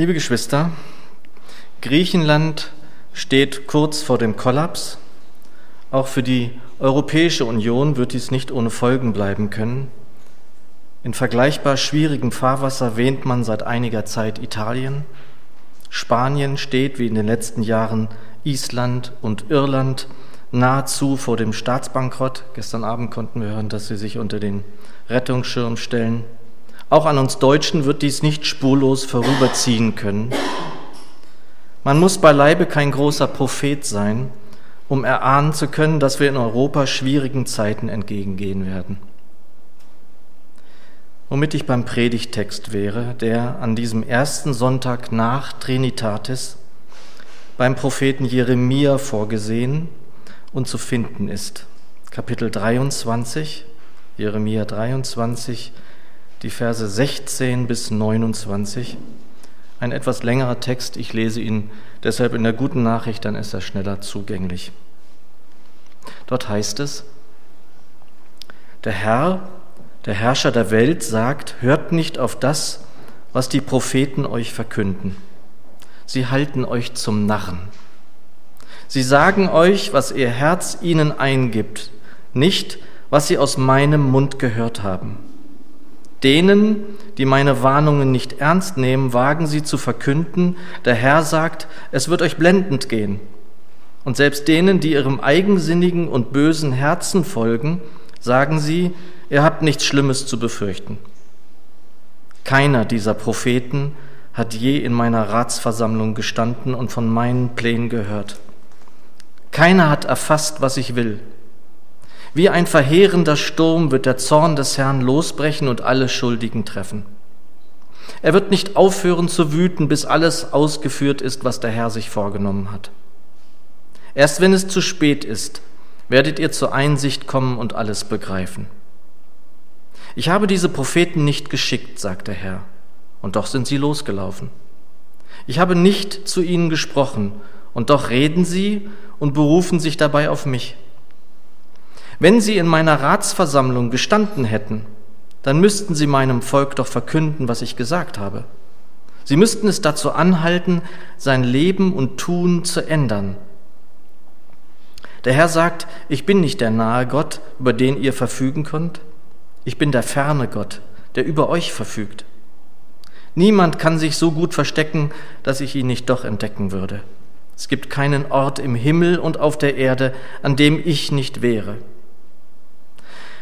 Liebe Geschwister, Griechenland steht kurz vor dem Kollaps. Auch für die Europäische Union wird dies nicht ohne Folgen bleiben können. In vergleichbar schwierigem Fahrwasser wähnt man seit einiger Zeit Italien. Spanien steht wie in den letzten Jahren Island und Irland nahezu vor dem Staatsbankrott. Gestern Abend konnten wir hören, dass sie sich unter den Rettungsschirm stellen. Auch an uns Deutschen wird dies nicht spurlos vorüberziehen können. Man muss beileibe kein großer Prophet sein, um erahnen zu können, dass wir in Europa schwierigen Zeiten entgegengehen werden. Womit ich beim Predigtext wäre, der an diesem ersten Sonntag nach Trinitatis beim Propheten Jeremia vorgesehen und zu finden ist. Kapitel 23, Jeremia 23, die Verse 16 bis 29. Ein etwas längerer Text, ich lese ihn deshalb in der guten Nachricht, dann ist er schneller zugänglich. Dort heißt es, der Herr, der Herrscher der Welt sagt, hört nicht auf das, was die Propheten euch verkünden. Sie halten euch zum Narren. Sie sagen euch, was ihr Herz ihnen eingibt, nicht, was sie aus meinem Mund gehört haben. Denen, die meine Warnungen nicht ernst nehmen, wagen sie zu verkünden, der Herr sagt, es wird euch blendend gehen. Und selbst denen, die ihrem eigensinnigen und bösen Herzen folgen, sagen sie, ihr habt nichts Schlimmes zu befürchten. Keiner dieser Propheten hat je in meiner Ratsversammlung gestanden und von meinen Plänen gehört. Keiner hat erfasst, was ich will. Wie ein verheerender Sturm wird der Zorn des Herrn losbrechen und alle Schuldigen treffen. Er wird nicht aufhören zu wüten, bis alles ausgeführt ist, was der Herr sich vorgenommen hat. Erst wenn es zu spät ist, werdet ihr zur Einsicht kommen und alles begreifen. Ich habe diese Propheten nicht geschickt, sagt der Herr, und doch sind sie losgelaufen. Ich habe nicht zu ihnen gesprochen, und doch reden sie und berufen sich dabei auf mich. Wenn sie in meiner Ratsversammlung gestanden hätten, dann müssten sie meinem Volk doch verkünden, was ich gesagt habe. Sie müssten es dazu anhalten, sein Leben und Tun zu ändern. Der Herr sagt, ich bin nicht der nahe Gott, über den ihr verfügen könnt. Ich bin der ferne Gott, der über euch verfügt. Niemand kann sich so gut verstecken, dass ich ihn nicht doch entdecken würde. Es gibt keinen Ort im Himmel und auf der Erde, an dem ich nicht wäre.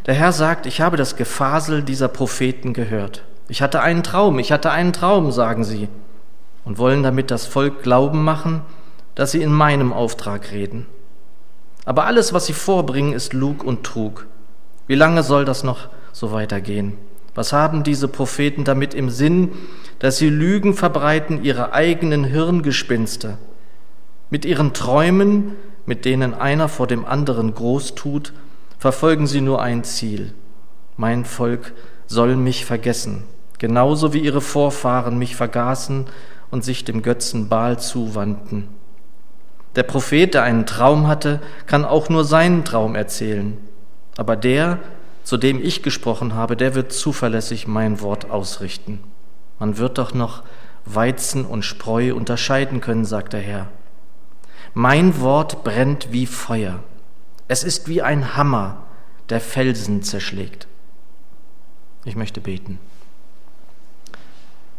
Der Herr sagt, ich habe das Gefasel dieser Propheten gehört. Ich hatte einen Traum, ich hatte einen Traum, sagen sie, und wollen damit das Volk glauben machen, dass sie in meinem Auftrag reden. Aber alles, was sie vorbringen, ist Lug und Trug. Wie lange soll das noch so weitergehen? Was haben diese Propheten damit im Sinn, dass sie Lügen verbreiten, ihre eigenen Hirngespinste? Mit ihren Träumen, mit denen einer vor dem anderen groß tut, verfolgen sie nur ein Ziel. Mein Volk soll mich vergessen, genauso wie ihre Vorfahren mich vergaßen und sich dem Götzen Baal zuwandten. Der Prophet, der einen Traum hatte, kann auch nur seinen Traum erzählen. Aber der, zu dem ich gesprochen habe, der wird zuverlässig mein Wort ausrichten. Man wird doch noch Weizen und Spreu unterscheiden können, sagt der Herr. Mein Wort brennt wie Feuer. Es ist wie ein Hammer, der Felsen zerschlägt. Ich möchte beten.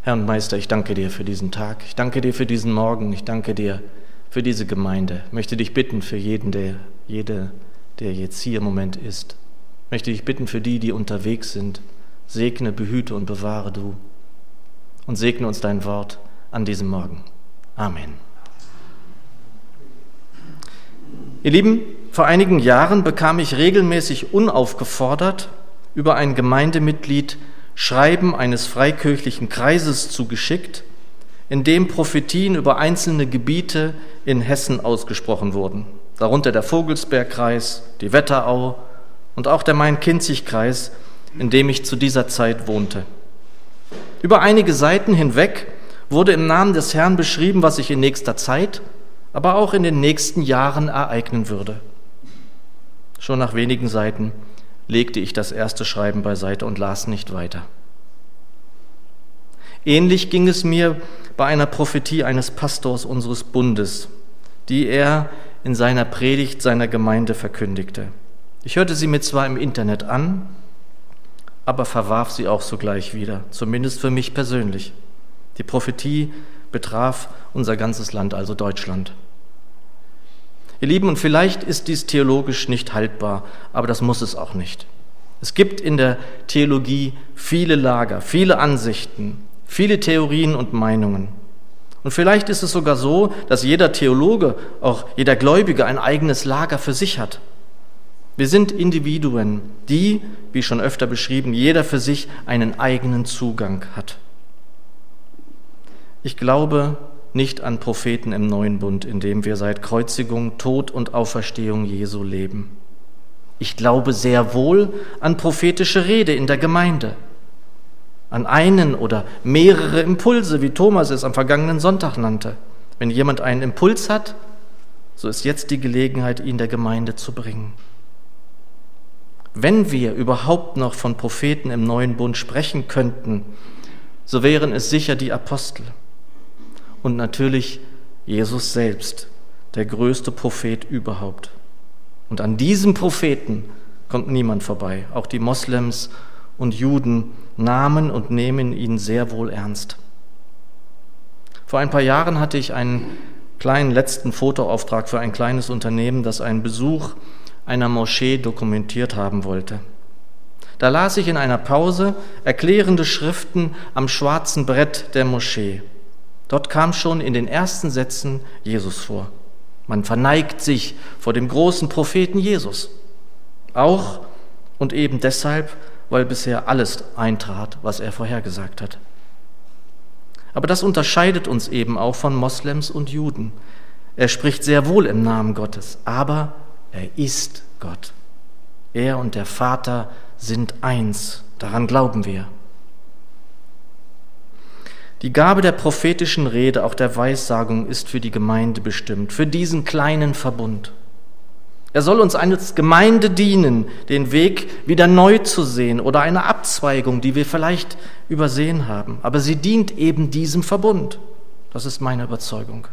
Herr und Meister, ich danke dir für diesen Tag. Ich danke dir für diesen Morgen. Ich danke dir für diese Gemeinde. Ich möchte dich bitten für jeden, der, jede, der jetzt hier im Moment ist. Ich möchte dich bitten für die, die unterwegs sind. Segne, behüte und bewahre du. Und segne uns dein Wort an diesem Morgen. Amen. Ihr Lieben, vor einigen Jahren bekam ich regelmäßig unaufgefordert über ein Gemeindemitglied Schreiben eines freikirchlichen Kreises zugeschickt, in dem Prophetien über einzelne Gebiete in Hessen ausgesprochen wurden, darunter der Vogelsbergkreis, die Wetterau und auch der Main-Kinzig-Kreis, in dem ich zu dieser Zeit wohnte. Über einige Seiten hinweg wurde im Namen des Herrn beschrieben, was sich in nächster Zeit aber auch in den nächsten Jahren ereignen würde. Schon nach wenigen Seiten legte ich das erste Schreiben beiseite und las nicht weiter. Ähnlich ging es mir bei einer Prophetie eines Pastors unseres Bundes, die er in seiner Predigt seiner Gemeinde verkündigte. Ich hörte sie mir zwar im Internet an, aber verwarf sie auch sogleich wieder, zumindest für mich persönlich. Die Prophetie betraf unser ganzes Land, also Deutschland. Ihr Lieben, und vielleicht ist dies theologisch nicht haltbar, aber das muss es auch nicht. Es gibt in der Theologie viele Lager, viele Ansichten, viele Theorien und Meinungen. Und vielleicht ist es sogar so, dass jeder Theologe, auch jeder Gläubige ein eigenes Lager für sich hat. Wir sind Individuen, die, wie schon öfter beschrieben, jeder für sich einen eigenen Zugang hat. Ich glaube nicht an Propheten im neuen Bund, in dem wir seit Kreuzigung, Tod und Auferstehung Jesu leben. Ich glaube sehr wohl an prophetische Rede in der Gemeinde, an einen oder mehrere Impulse, wie Thomas es am vergangenen Sonntag nannte. Wenn jemand einen Impuls hat, so ist jetzt die Gelegenheit, ihn der Gemeinde zu bringen. Wenn wir überhaupt noch von Propheten im neuen Bund sprechen könnten, so wären es sicher die Apostel und natürlich Jesus selbst, der größte Prophet überhaupt. Und an diesem Propheten kommt niemand vorbei. Auch die Moslems und Juden nahmen und nehmen ihn sehr wohl ernst. Vor ein paar Jahren hatte ich einen kleinen letzten Fotoauftrag für ein kleines Unternehmen, das einen Besuch einer Moschee dokumentiert haben wollte. Da las ich in einer Pause erklärende Schriften am schwarzen Brett der Moschee. Dort kam schon in den ersten Sätzen Jesus vor. Man verneigt sich vor dem großen Propheten Jesus. Auch und eben deshalb, weil bisher alles eintrat, was er vorhergesagt hat. Aber das unterscheidet uns eben auch von Moslems und Juden. Er spricht sehr wohl im Namen Gottes, aber er ist Gott. Er und der Vater sind eins, daran glauben wir. Die Gabe der prophetischen Rede, auch der Weissagung, ist für die Gemeinde bestimmt, für diesen kleinen Verbund. Er soll uns als Gemeinde dienen, den Weg wieder neu zu sehen oder eine Abzweigung, die wir vielleicht übersehen haben. Aber sie dient eben diesem Verbund. Das ist meine Überzeugung.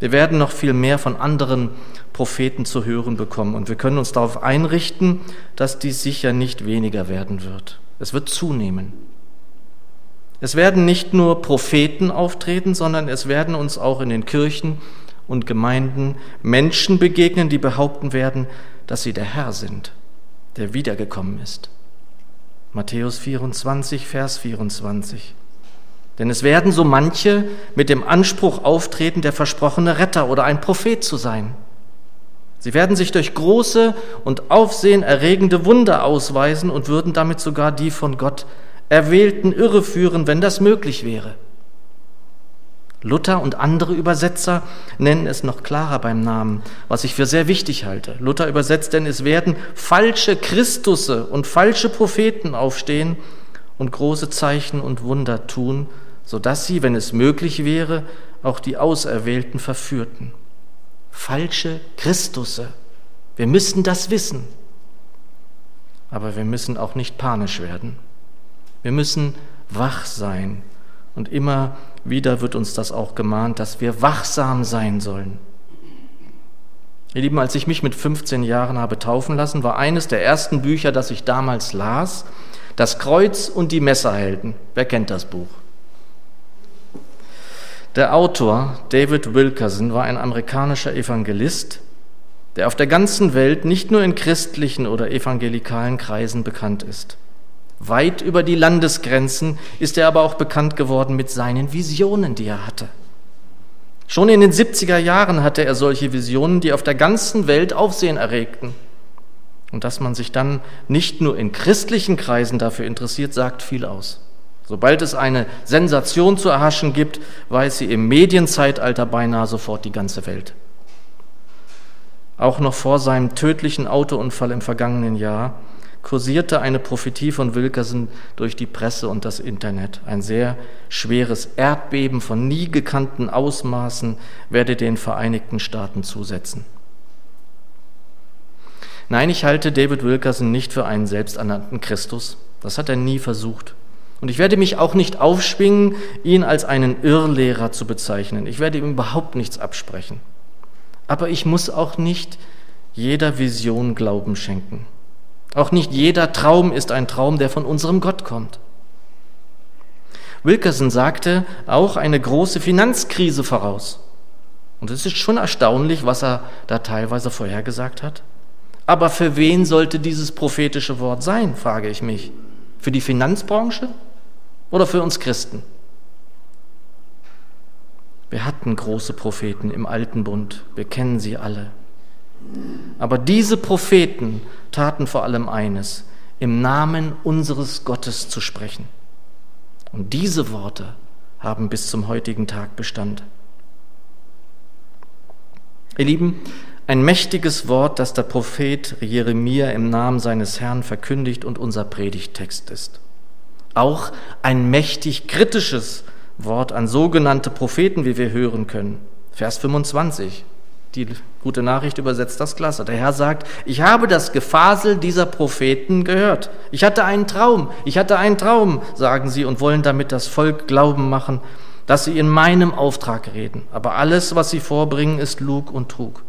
Wir werden noch viel mehr von anderen Propheten zu hören bekommen und wir können uns darauf einrichten, dass dies sicher nicht weniger werden wird. Es wird zunehmen. Es werden nicht nur Propheten auftreten, sondern es werden uns auch in den Kirchen und Gemeinden Menschen begegnen, die behaupten werden, dass sie der Herr sind, der wiedergekommen ist. Matthäus 24, Vers 24. Denn es werden so manche mit dem Anspruch auftreten, der versprochene Retter oder ein Prophet zu sein. Sie werden sich durch große und aufsehenerregende Wunder ausweisen und würden damit sogar die von Gott Erwählten irreführen, wenn das möglich wäre. Luther und andere Übersetzer nennen es noch klarer beim Namen, was ich für sehr wichtig halte. Luther übersetzt, denn es werden falsche Christusse und falsche Propheten aufstehen und große Zeichen und Wunder tun, sodass sie, wenn es möglich wäre, auch die Auserwählten verführten. Falsche Christusse. Wir müssen das wissen. Aber wir müssen auch nicht panisch werden. Wir müssen wach sein. Und immer wieder wird uns das auch gemahnt, dass wir wachsam sein sollen. Ihr Lieben, als ich mich mit 15 Jahren habe taufen lassen, war eines der ersten Bücher, das ich damals las, Das Kreuz und die Messerhelden. Wer kennt das Buch? Der Autor David Wilkerson war ein amerikanischer Evangelist, der auf der ganzen Welt nicht nur in christlichen oder evangelikalen Kreisen bekannt ist. Weit über die Landesgrenzen ist er aber auch bekannt geworden mit seinen Visionen, die er hatte. Schon in den 70er Jahren hatte er solche Visionen, die auf der ganzen Welt Aufsehen erregten. Und dass man sich dann nicht nur in christlichen Kreisen dafür interessiert, sagt viel aus. Sobald es eine Sensation zu erhaschen gibt, weiß sie im Medienzeitalter beinahe sofort die ganze Welt. Auch noch vor seinem tödlichen Autounfall im vergangenen Jahr kursierte eine Prophetie von Wilkerson durch die Presse und das Internet. Ein sehr schweres Erdbeben von nie gekannten Ausmaßen werde den Vereinigten Staaten zusetzen. Nein, ich halte David Wilkerson nicht für einen selbsternannten Christus. Das hat er nie versucht. Und ich werde mich auch nicht aufschwingen, ihn als einen Irrlehrer zu bezeichnen. Ich werde ihm überhaupt nichts absprechen. Aber ich muss auch nicht jeder Vision Glauben schenken. Auch nicht jeder Traum ist ein Traum, der von unserem Gott kommt. Wilkerson sagte auch eine große Finanzkrise voraus. Und es ist schon erstaunlich, was er da teilweise vorhergesagt hat. Aber für wen sollte dieses prophetische Wort sein, frage ich mich. Für die Finanzbranche oder für uns Christen? Wir hatten große Propheten im alten Bund, wir kennen sie alle. Aber diese Propheten taten vor allem eines, im Namen unseres Gottes zu sprechen. Und diese Worte haben bis zum heutigen Tag Bestand. Ihr Lieben, ein mächtiges Wort, das der Prophet Jeremia im Namen seines Herrn verkündigt und unser Predigttext ist. Auch ein mächtig kritisches Wort an sogenannte Propheten, wie wir hören können. Vers 25. Die gute Nachricht übersetzt das klasse. Der Herr sagt, ich habe das Gefasel dieser Propheten gehört. Ich hatte einen Traum, ich hatte einen Traum, sagen sie und wollen damit das Volk glauben machen, dass sie in meinem Auftrag reden. Aber alles, was sie vorbringen, ist Lug und Trug.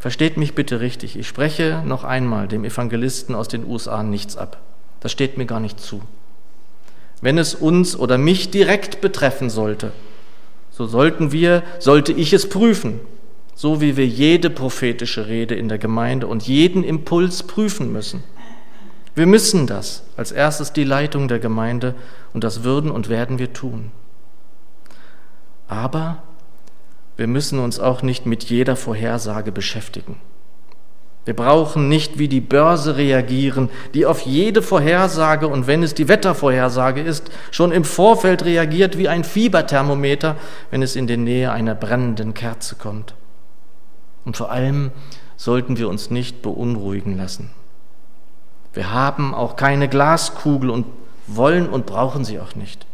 Versteht mich bitte richtig, ich spreche noch einmal dem Evangelisten aus den USA nichts ab. Das steht mir gar nicht zu. Wenn es uns oder mich direkt betreffen sollte, so sollten wir, sollte ich es prüfen, so wie wir jede prophetische Rede in der Gemeinde und jeden Impuls prüfen müssen. Wir müssen das, als erstes die Leitung der Gemeinde, und das würden und werden wir tun. Aber wir müssen uns auch nicht mit jeder Vorhersage beschäftigen. Wir brauchen nicht wie die Börse reagieren, die auf jede Vorhersage und wenn es die Wettervorhersage ist, schon im Vorfeld reagiert wie ein Fieberthermometer, wenn es in die Nähe einer brennenden Kerze kommt. Und vor allem sollten wir uns nicht beunruhigen lassen. Wir haben auch keine Glaskugel und wollen und brauchen sie auch nicht.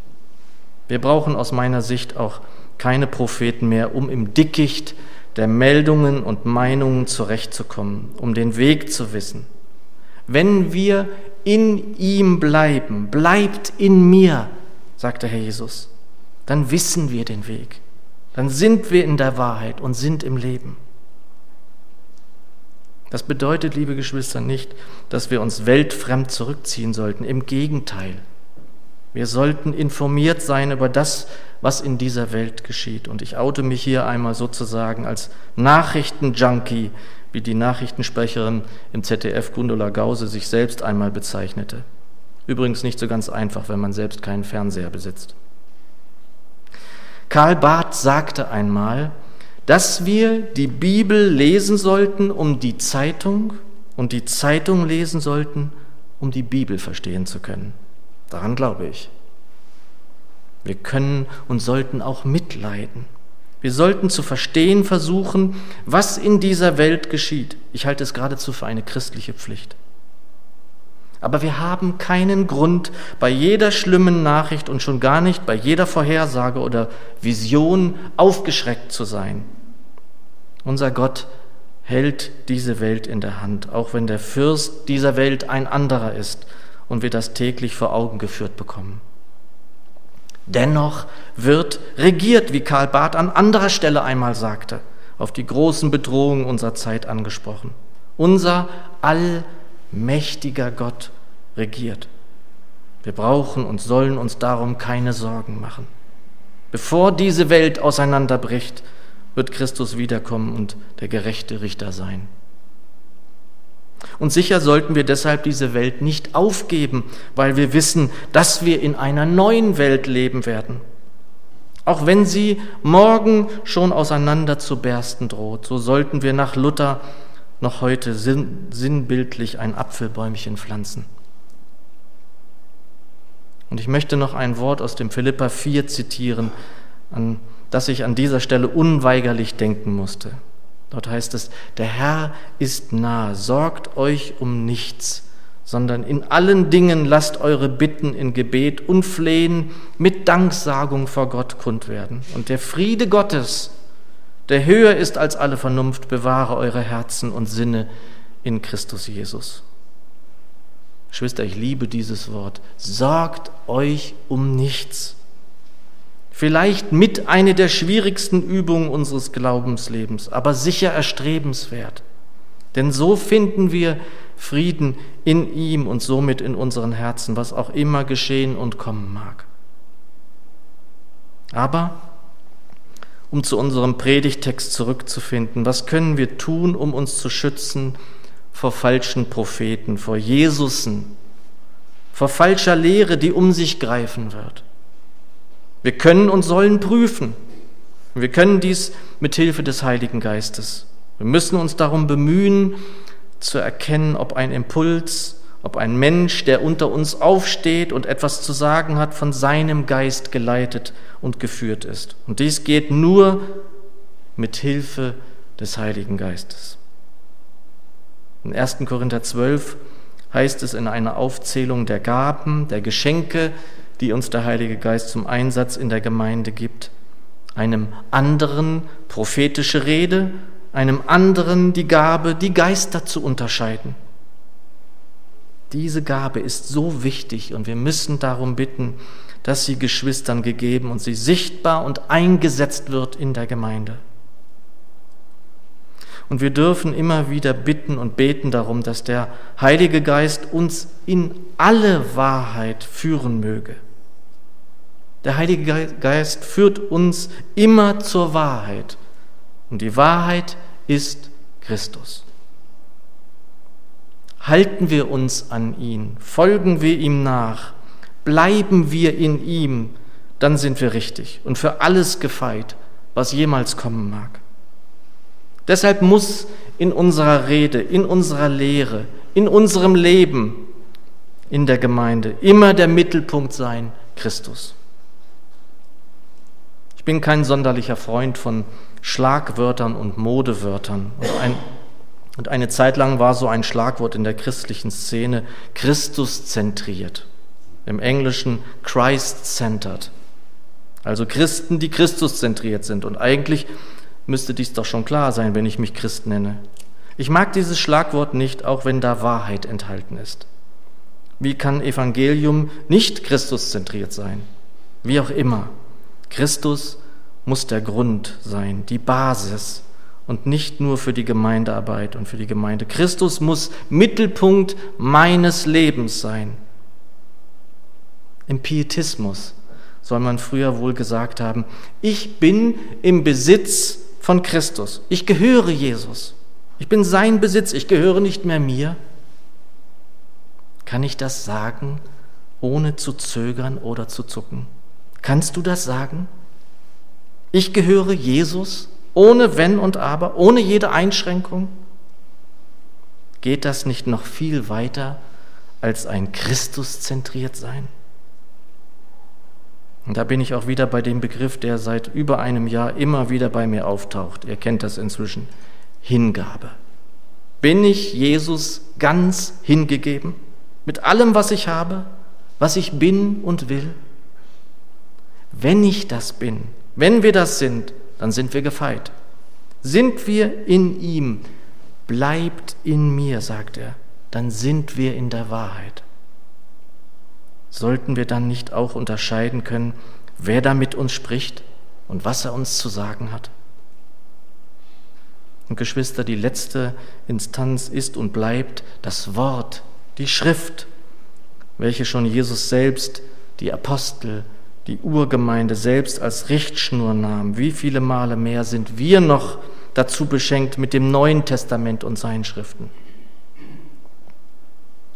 Wir brauchen aus meiner Sicht auch keine Propheten mehr, um im Dickicht der Meldungen und Meinungen zurechtzukommen, um den Weg zu wissen. Wenn wir in ihm bleiben, bleibt in mir, sagt der Herr Jesus, dann wissen wir den Weg. Dann sind wir in der Wahrheit und sind im Leben. Das bedeutet, liebe Geschwister, nicht, dass wir uns weltfremd zurückziehen sollten. Im Gegenteil. Wir sollten informiert sein über das, was in dieser Welt geschieht. Und ich oute mich hier einmal sozusagen als Nachrichtenjunkie, wie die Nachrichtensprecherin im ZDF Gundula Gause sich selbst einmal bezeichnete. Übrigens nicht so ganz einfach, wenn man selbst keinen Fernseher besitzt. Karl Barth sagte einmal, dass wir die Bibel lesen sollten, um die Zeitung und die Zeitung lesen sollten, um die Bibel verstehen zu können. Daran glaube ich. Wir können und sollten auch mitleiden. Wir sollten zu verstehen versuchen, was in dieser Welt geschieht. Ich halte es geradezu für eine christliche Pflicht. Aber wir haben keinen Grund, bei jeder schlimmen Nachricht und schon gar nicht bei jeder Vorhersage oder Vision aufgeschreckt zu sein. Unser Gott hält diese Welt in der Hand, auch wenn der Fürst dieser Welt ein anderer ist und wir das täglich vor Augen geführt bekommen. Dennoch wird regiert, wie Karl Barth an anderer Stelle einmal sagte, auf die großen Bedrohungen unserer Zeit angesprochen. Unser allmächtiger Gott regiert. Wir brauchen und sollen uns darum keine Sorgen machen. Bevor diese Welt auseinanderbricht, wird Christus wiederkommen und der gerechte Richter sein. Und sicher sollten wir deshalb diese Welt nicht aufgeben, weil wir wissen, dass wir in einer neuen Welt leben werden. Auch wenn sie morgen schon auseinander zu bersten droht, so sollten wir nach Luther noch heute sinnbildlich ein Apfelbäumchen pflanzen. Und ich möchte noch ein Wort aus dem Philippa 4 zitieren, an das ich an dieser Stelle unweigerlich denken musste. Dort heißt es, der Herr ist nah, sorgt euch um nichts, sondern in allen Dingen lasst eure Bitten in Gebet und Flehen mit Danksagung vor Gott kund werden. Und der Friede Gottes, der höher ist als alle Vernunft, bewahre eure Herzen und Sinne in Christus Jesus. Geschwister, ich liebe dieses Wort. Sorgt euch um nichts. Vielleicht mit eine der schwierigsten Übungen unseres Glaubenslebens, aber sicher erstrebenswert. Denn so finden wir Frieden in ihm und somit in unseren Herzen, was auch immer geschehen und kommen mag. Aber um zu unserem Predigtext zurückzufinden, was können wir tun, um uns zu schützen vor falschen Propheten, vor Jesusen, vor falscher Lehre, die um sich greifen wird? Wir können und sollen prüfen. Wir können dies mit Hilfe des Heiligen Geistes. Wir müssen uns darum bemühen, zu erkennen, ob ein Impuls, ob ein Mensch, der unter uns aufsteht und etwas zu sagen hat, von seinem Geist geleitet und geführt ist. Und dies geht nur mit Hilfe des Heiligen Geistes. In 1. Korinther 12 heißt es in einer Aufzählung der Gaben, der Geschenke, die uns der Heilige Geist zum Einsatz in der Gemeinde gibt, einem anderen prophetische Rede, einem anderen die Gabe, die Geister zu unterscheiden. Diese Gabe ist so wichtig und wir müssen darum bitten, dass sie Geschwistern gegeben und sie sichtbar und eingesetzt wird in der Gemeinde. Und wir dürfen immer wieder bitten und beten darum, dass der Heilige Geist uns in alle Wahrheit führen möge. Der Heilige Geist führt uns immer zur Wahrheit. Und die Wahrheit ist Christus. Halten wir uns an ihn, folgen wir ihm nach, bleiben wir in ihm, dann sind wir richtig und für alles gefeit, was jemals kommen mag. Deshalb muss in unserer Rede, in unserer Lehre, in unserem Leben, in der Gemeinde immer der Mittelpunkt sein Christus bin kein sonderlicher Freund von Schlagwörtern und Modewörtern. Und, ein, und eine Zeit lang war so ein Schlagwort in der christlichen Szene Christus zentriert. Im Englischen Christ-centered. Also Christen, die Christus zentriert sind. Und eigentlich müsste dies doch schon klar sein, wenn ich mich Christ nenne. Ich mag dieses Schlagwort nicht, auch wenn da Wahrheit enthalten ist. Wie kann Evangelium nicht Christus zentriert sein? Wie auch immer. Christus muss der Grund sein, die Basis und nicht nur für die Gemeindearbeit und für die Gemeinde. Christus muss Mittelpunkt meines Lebens sein. Im Pietismus soll man früher wohl gesagt haben, ich bin im Besitz von Christus. Ich gehöre Jesus. Ich bin sein Besitz. Ich gehöre nicht mehr mir. Kann ich das sagen, ohne zu zögern oder zu zucken? Kannst du das sagen? Ich gehöre Jesus ohne Wenn und Aber, ohne jede Einschränkung? Geht das nicht noch viel weiter als ein Christus zentriert sein? Und da bin ich auch wieder bei dem Begriff, der seit über einem Jahr immer wieder bei mir auftaucht. Ihr kennt das inzwischen. Hingabe. Bin ich Jesus ganz hingegeben? Mit allem, was ich habe, was ich bin und will? Wenn ich das bin, wenn wir das sind, dann sind wir gefeit. Sind wir in ihm, bleibt in mir, sagt er, dann sind wir in der Wahrheit. Sollten wir dann nicht auch unterscheiden können, wer da mit uns spricht und was er uns zu sagen hat? Und Geschwister, die letzte Instanz ist und bleibt das Wort, die Schrift, welche schon Jesus selbst, die Apostel, die Urgemeinde selbst als Richtschnur nahm, wie viele Male mehr sind wir noch dazu beschenkt mit dem Neuen Testament und seinen Schriften.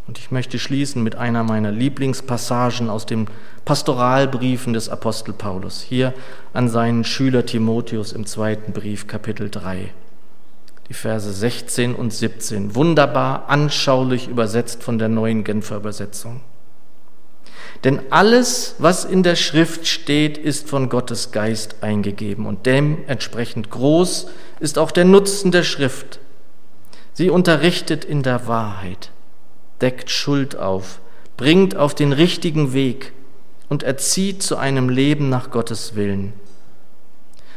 Und ich möchte schließen mit einer meiner Lieblingspassagen aus den Pastoralbriefen des Apostel Paulus, hier an seinen Schüler Timotheus im zweiten Brief, Kapitel 3. Die Verse 16 und 17, wunderbar anschaulich übersetzt von der neuen Genfer Übersetzung. Denn alles, was in der Schrift steht, ist von Gottes Geist eingegeben und dementsprechend groß ist auch der Nutzen der Schrift. Sie unterrichtet in der Wahrheit, deckt Schuld auf, bringt auf den richtigen Weg und erzieht zu einem Leben nach Gottes Willen.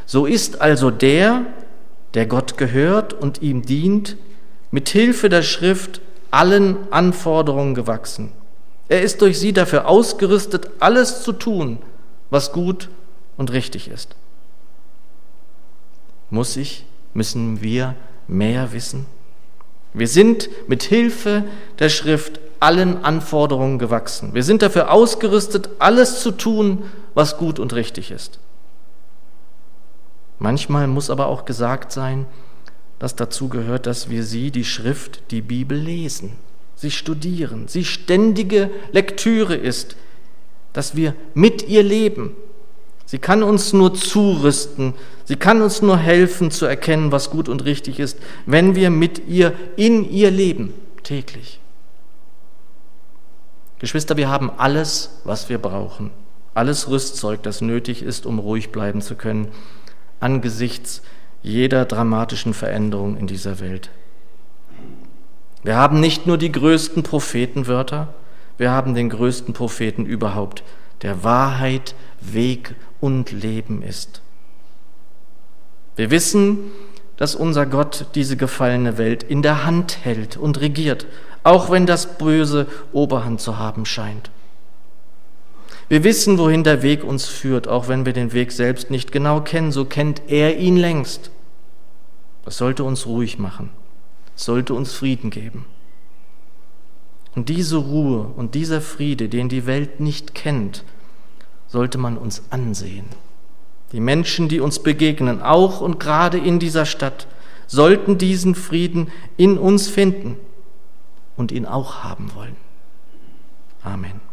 So ist also der, der Gott gehört und ihm dient, mit Hilfe der Schrift allen Anforderungen gewachsen. Er ist durch sie dafür ausgerüstet, alles zu tun, was gut und richtig ist. Muss ich, müssen wir mehr wissen? Wir sind mit Hilfe der Schrift allen Anforderungen gewachsen. Wir sind dafür ausgerüstet, alles zu tun, was gut und richtig ist. Manchmal muss aber auch gesagt sein, dass dazu gehört, dass wir sie, die Schrift, die Bibel lesen, sie studieren, sie ständige Lektüre ist, dass wir mit ihr leben. Sie kann uns nur zurüsten, sie kann uns nur helfen zu erkennen, was gut und richtig ist, wenn wir mit ihr in ihr leben, täglich. Geschwister, wir haben alles, was wir brauchen, alles Rüstzeug, das nötig ist, um ruhig bleiben zu können angesichts jeder dramatischen Veränderung in dieser Welt. Wir haben nicht nur die größten Prophetenwörter, wir haben den größten Propheten überhaupt, der Wahrheit, Weg und Leben ist. Wir wissen, dass unser Gott diese gefallene Welt in der Hand hält und regiert, auch wenn das Böse Oberhand zu haben scheint. Wir wissen, wohin der Weg uns führt, auch wenn wir den Weg selbst nicht genau kennen, so kennt er ihn längst. Das sollte uns ruhig machen, sollte uns Frieden geben. Und diese Ruhe und dieser Friede, den die Welt nicht kennt, sollte man uns ansehen. Die Menschen, die uns begegnen, auch und gerade in dieser Stadt, sollten diesen Frieden in uns finden und ihn auch haben wollen. Amen.